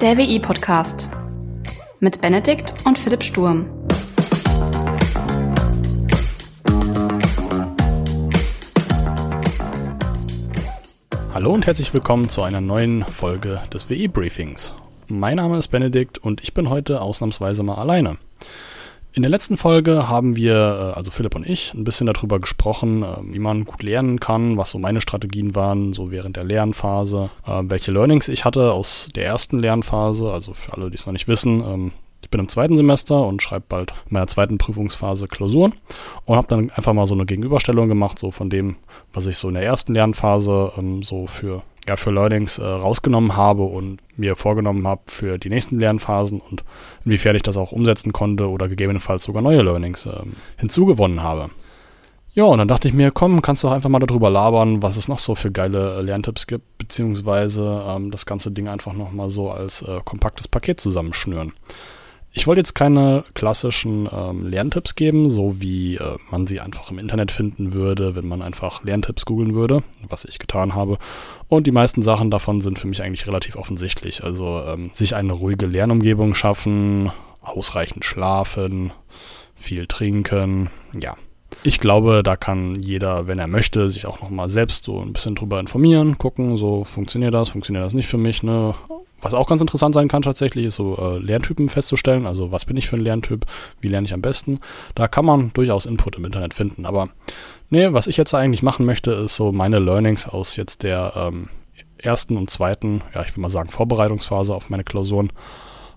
Der WI-Podcast mit Benedikt und Philipp Sturm. Hallo und herzlich willkommen zu einer neuen Folge des WI-Briefings. Mein Name ist Benedikt und ich bin heute ausnahmsweise mal alleine. In der letzten Folge haben wir, äh, also Philipp und ich, ein bisschen darüber gesprochen, äh, wie man gut lernen kann, was so meine Strategien waren, so während der Lernphase, äh, welche Learnings ich hatte aus der ersten Lernphase, also für alle, die es noch nicht wissen. Ich bin im zweiten Semester und schreibe bald in meiner zweiten Prüfungsphase Klausuren und habe dann einfach mal so eine Gegenüberstellung gemacht, so von dem, was ich so in der ersten Lernphase ähm, so für ja, für Learnings äh, rausgenommen habe und mir vorgenommen habe für die nächsten Lernphasen und inwiefern ich das auch umsetzen konnte oder gegebenenfalls sogar neue Learnings äh, hinzugewonnen habe. Ja, und dann dachte ich mir, komm, kannst du auch einfach mal darüber labern, was es noch so für geile äh, Lerntipps gibt, beziehungsweise ähm, das ganze Ding einfach nochmal so als äh, kompaktes Paket zusammenschnüren. Ich wollte jetzt keine klassischen ähm, Lerntipps geben, so wie äh, man sie einfach im Internet finden würde, wenn man einfach Lerntipps googeln würde, was ich getan habe. Und die meisten Sachen davon sind für mich eigentlich relativ offensichtlich. Also ähm, sich eine ruhige Lernumgebung schaffen, ausreichend schlafen, viel trinken, ja. Ich glaube, da kann jeder, wenn er möchte, sich auch nochmal selbst so ein bisschen drüber informieren, gucken, so funktioniert das, funktioniert das nicht für mich, ne? Was auch ganz interessant sein kann tatsächlich, ist so äh, Lerntypen festzustellen. Also was bin ich für ein Lerntyp, wie lerne ich am besten. Da kann man durchaus Input im Internet finden. Aber nee, was ich jetzt eigentlich machen möchte, ist so meine Learnings aus jetzt der ähm, ersten und zweiten, ja ich will mal sagen Vorbereitungsphase auf meine Klausuren,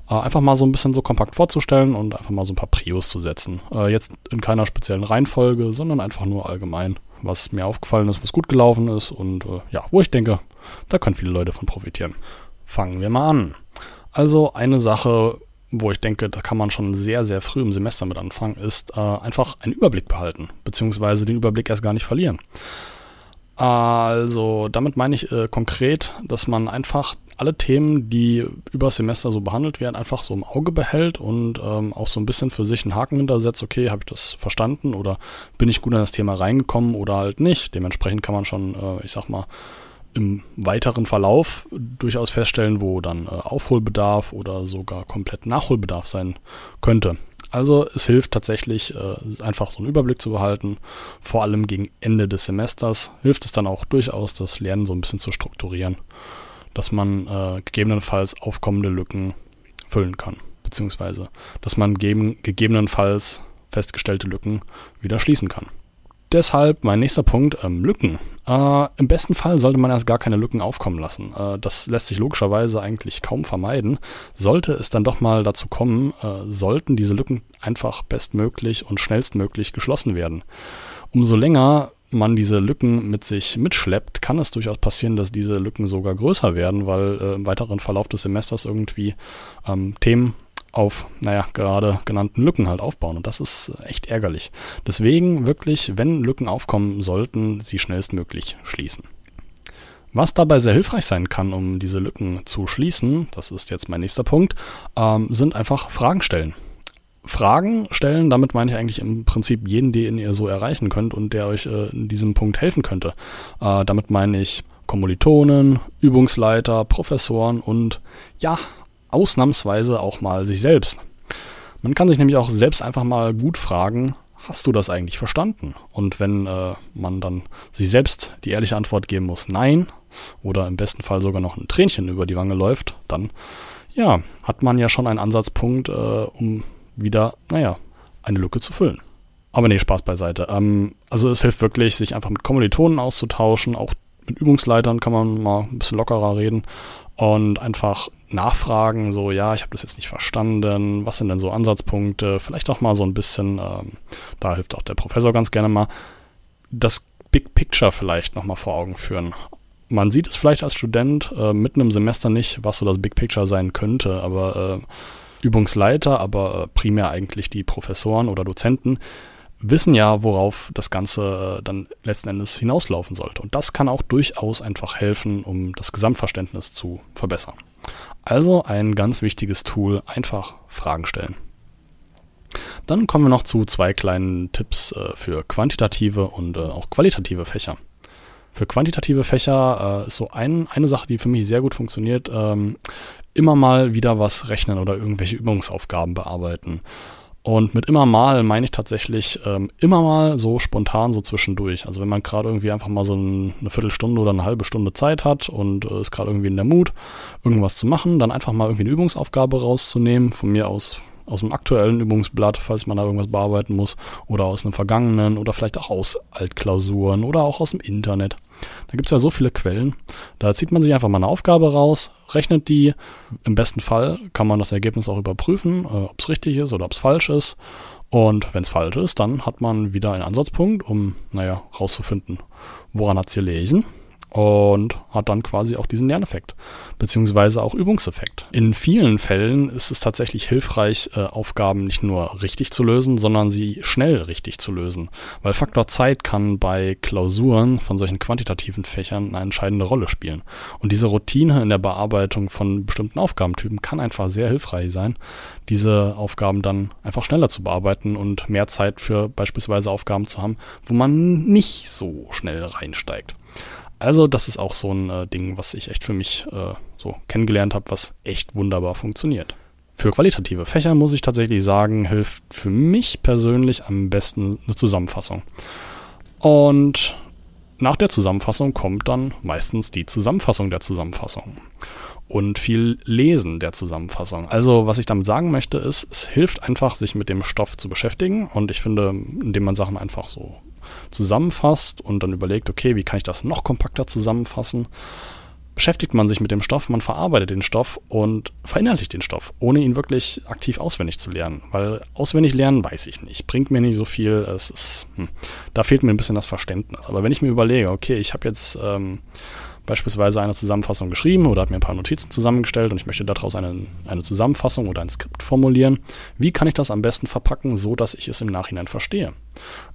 äh, einfach mal so ein bisschen so kompakt vorzustellen und einfach mal so ein paar Prios zu setzen. Äh, jetzt in keiner speziellen Reihenfolge, sondern einfach nur allgemein, was mir aufgefallen ist, was gut gelaufen ist und äh, ja, wo ich denke, da können viele Leute von profitieren. Fangen wir mal an. Also eine Sache, wo ich denke, da kann man schon sehr, sehr früh im Semester mit anfangen, ist äh, einfach einen Überblick behalten, beziehungsweise den Überblick erst gar nicht verlieren. Also damit meine ich äh, konkret, dass man einfach alle Themen, die über das Semester so behandelt werden, einfach so im Auge behält und ähm, auch so ein bisschen für sich einen Haken hintersetzt, okay, habe ich das verstanden oder bin ich gut in das Thema reingekommen oder halt nicht. Dementsprechend kann man schon, äh, ich sag mal, im weiteren Verlauf durchaus feststellen, wo dann äh, Aufholbedarf oder sogar komplett Nachholbedarf sein könnte. Also es hilft tatsächlich, äh, einfach so einen Überblick zu behalten. Vor allem gegen Ende des Semesters hilft es dann auch durchaus, das Lernen so ein bisschen zu strukturieren, dass man äh, gegebenenfalls aufkommende Lücken füllen kann, beziehungsweise dass man gegebenenfalls festgestellte Lücken wieder schließen kann. Deshalb mein nächster Punkt, ähm, Lücken. Äh, Im besten Fall sollte man erst gar keine Lücken aufkommen lassen. Äh, das lässt sich logischerweise eigentlich kaum vermeiden. Sollte es dann doch mal dazu kommen, äh, sollten diese Lücken einfach bestmöglich und schnellstmöglich geschlossen werden. Umso länger man diese Lücken mit sich mitschleppt, kann es durchaus passieren, dass diese Lücken sogar größer werden, weil äh, im weiteren Verlauf des Semesters irgendwie ähm, Themen auf, naja, gerade genannten Lücken halt aufbauen. Und das ist echt ärgerlich. Deswegen wirklich, wenn Lücken aufkommen sollten, sie schnellstmöglich schließen. Was dabei sehr hilfreich sein kann, um diese Lücken zu schließen, das ist jetzt mein nächster Punkt, ähm, sind einfach Fragen stellen. Fragen stellen, damit meine ich eigentlich im Prinzip jeden, den ihr so erreichen könnt und der euch äh, in diesem Punkt helfen könnte. Äh, damit meine ich Kommilitonen, Übungsleiter, Professoren und ja, ausnahmsweise auch mal sich selbst. Man kann sich nämlich auch selbst einfach mal gut fragen, hast du das eigentlich verstanden? Und wenn äh, man dann sich selbst die ehrliche Antwort geben muss, nein, oder im besten Fall sogar noch ein Tränchen über die Wange läuft, dann ja, hat man ja schon einen Ansatzpunkt, äh, um wieder, naja, eine Lücke zu füllen. Aber nee, Spaß beiseite. Ähm, also es hilft wirklich, sich einfach mit Kommilitonen auszutauschen, auch mit Übungsleitern kann man mal ein bisschen lockerer reden und einfach nachfragen, so, ja, ich habe das jetzt nicht verstanden, was sind denn so Ansatzpunkte, vielleicht auch mal so ein bisschen, ähm, da hilft auch der Professor ganz gerne mal, das Big Picture vielleicht nochmal vor Augen führen. Man sieht es vielleicht als Student äh, mitten im Semester nicht, was so das Big Picture sein könnte, aber äh, Übungsleiter, aber äh, primär eigentlich die Professoren oder Dozenten wissen ja, worauf das Ganze äh, dann letzten Endes hinauslaufen sollte. Und das kann auch durchaus einfach helfen, um das Gesamtverständnis zu verbessern. Also ein ganz wichtiges Tool, einfach Fragen stellen. Dann kommen wir noch zu zwei kleinen Tipps äh, für quantitative und äh, auch qualitative Fächer. Für quantitative Fächer ist so ein, eine Sache, die für mich sehr gut funktioniert, ähm, immer mal wieder was rechnen oder irgendwelche Übungsaufgaben bearbeiten. Und mit immer mal meine ich tatsächlich ähm, immer mal so spontan so zwischendurch. Also wenn man gerade irgendwie einfach mal so ein, eine Viertelstunde oder eine halbe Stunde Zeit hat und äh, ist gerade irgendwie in der Mut, irgendwas zu machen, dann einfach mal irgendwie eine Übungsaufgabe rauszunehmen. Von mir aus aus dem aktuellen Übungsblatt, falls man da irgendwas bearbeiten muss, oder aus einem vergangenen oder vielleicht auch aus Altklausuren oder auch aus dem Internet. Da gibt es ja so viele Quellen. Da zieht man sich einfach mal eine Aufgabe raus, rechnet die. Im besten Fall kann man das Ergebnis auch überprüfen, äh, ob es richtig ist oder ob es falsch ist. Und wenn es falsch ist, dann hat man wieder einen Ansatzpunkt, um, naja, rauszufinden, woran hat es gelegen und hat dann quasi auch diesen Lerneffekt, beziehungsweise auch Übungseffekt. In vielen Fällen ist es tatsächlich hilfreich, äh, Aufgaben nicht nur richtig zu lösen, sondern sie schnell richtig zu lösen, weil Faktor Zeit kann bei Klausuren von solchen quantitativen Fächern eine entscheidende Rolle spielen. Und diese Routine in der Bearbeitung von bestimmten Aufgabentypen kann einfach sehr hilfreich sein, diese Aufgaben dann einfach schneller zu bearbeiten und mehr Zeit für beispielsweise Aufgaben zu haben, wo man nicht so schnell reinsteigt. Also das ist auch so ein äh, Ding, was ich echt für mich äh, so kennengelernt habe, was echt wunderbar funktioniert. Für qualitative Fächer muss ich tatsächlich sagen, hilft für mich persönlich am besten eine Zusammenfassung. Und nach der Zusammenfassung kommt dann meistens die Zusammenfassung der Zusammenfassung und viel Lesen der Zusammenfassung. Also was ich damit sagen möchte, ist, es hilft einfach, sich mit dem Stoff zu beschäftigen und ich finde, indem man Sachen einfach so zusammenfasst und dann überlegt, okay, wie kann ich das noch kompakter zusammenfassen, beschäftigt man sich mit dem Stoff, man verarbeitet den Stoff und verinnerlicht den Stoff, ohne ihn wirklich aktiv auswendig zu lernen. Weil auswendig lernen weiß ich nicht, bringt mir nicht so viel. Es ist, hm, da fehlt mir ein bisschen das Verständnis. Aber wenn ich mir überlege, okay, ich habe jetzt ähm, beispielsweise eine Zusammenfassung geschrieben oder habe mir ein paar Notizen zusammengestellt und ich möchte daraus eine, eine Zusammenfassung oder ein Skript formulieren. Wie kann ich das am besten verpacken, so dass ich es im Nachhinein verstehe?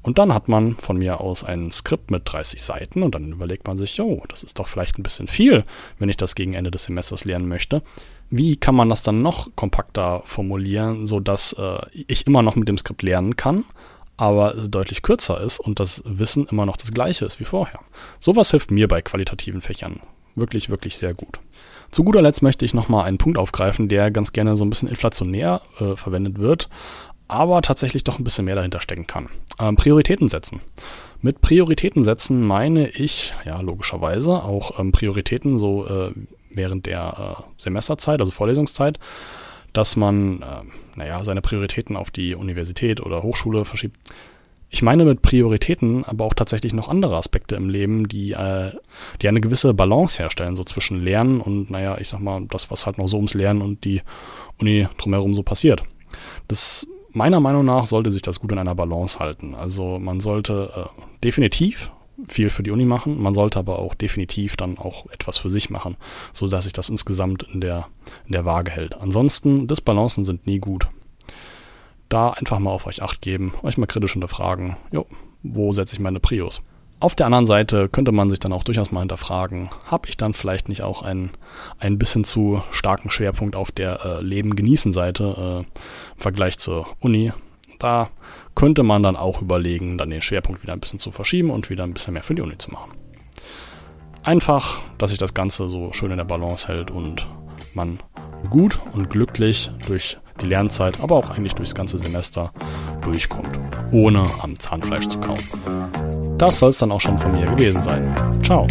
Und dann hat man von mir aus ein Skript mit 30 Seiten und dann überlegt man sich, jo, das ist doch vielleicht ein bisschen viel, wenn ich das gegen Ende des Semesters lernen möchte. Wie kann man das dann noch kompakter formulieren, so dass äh, ich immer noch mit dem Skript lernen kann, aber deutlich kürzer ist und das Wissen immer noch das gleiche ist wie vorher. Sowas hilft mir bei qualitativen Fächern wirklich, wirklich sehr gut. Zu guter Letzt möchte ich nochmal einen Punkt aufgreifen, der ganz gerne so ein bisschen inflationär äh, verwendet wird, aber tatsächlich doch ein bisschen mehr dahinter stecken kann. Ähm, Prioritäten setzen. Mit Prioritäten setzen meine ich, ja, logischerweise auch ähm, Prioritäten so äh, während der äh, Semesterzeit, also Vorlesungszeit, dass man, äh, naja, seine Prioritäten auf die Universität oder Hochschule verschiebt. Ich meine mit Prioritäten aber auch tatsächlich noch andere Aspekte im Leben, die, äh, die eine gewisse Balance herstellen, so zwischen Lernen und, naja, ich sag mal, das, was halt noch so ums Lernen und die Uni drumherum so passiert. Das, meiner Meinung nach sollte sich das gut in einer Balance halten. Also man sollte äh, definitiv viel für die Uni machen. Man sollte aber auch definitiv dann auch etwas für sich machen, so dass sich das insgesamt in der, in der Waage hält. Ansonsten, Disbalancen sind nie gut. Da einfach mal auf euch acht geben, euch mal kritisch hinterfragen, jo, wo setze ich meine Prios? Auf der anderen Seite könnte man sich dann auch durchaus mal hinterfragen, habe ich dann vielleicht nicht auch einen ein bisschen zu starken Schwerpunkt auf der äh, Leben genießen Seite äh, im Vergleich zur Uni? Da könnte man dann auch überlegen, dann den Schwerpunkt wieder ein bisschen zu verschieben und wieder ein bisschen mehr für die Uni zu machen. Einfach, dass sich das Ganze so schön in der Balance hält und man gut und glücklich durch die Lernzeit, aber auch eigentlich durchs ganze Semester durchkommt, ohne am Zahnfleisch zu kauen. Das soll es dann auch schon von mir gewesen sein. Ciao.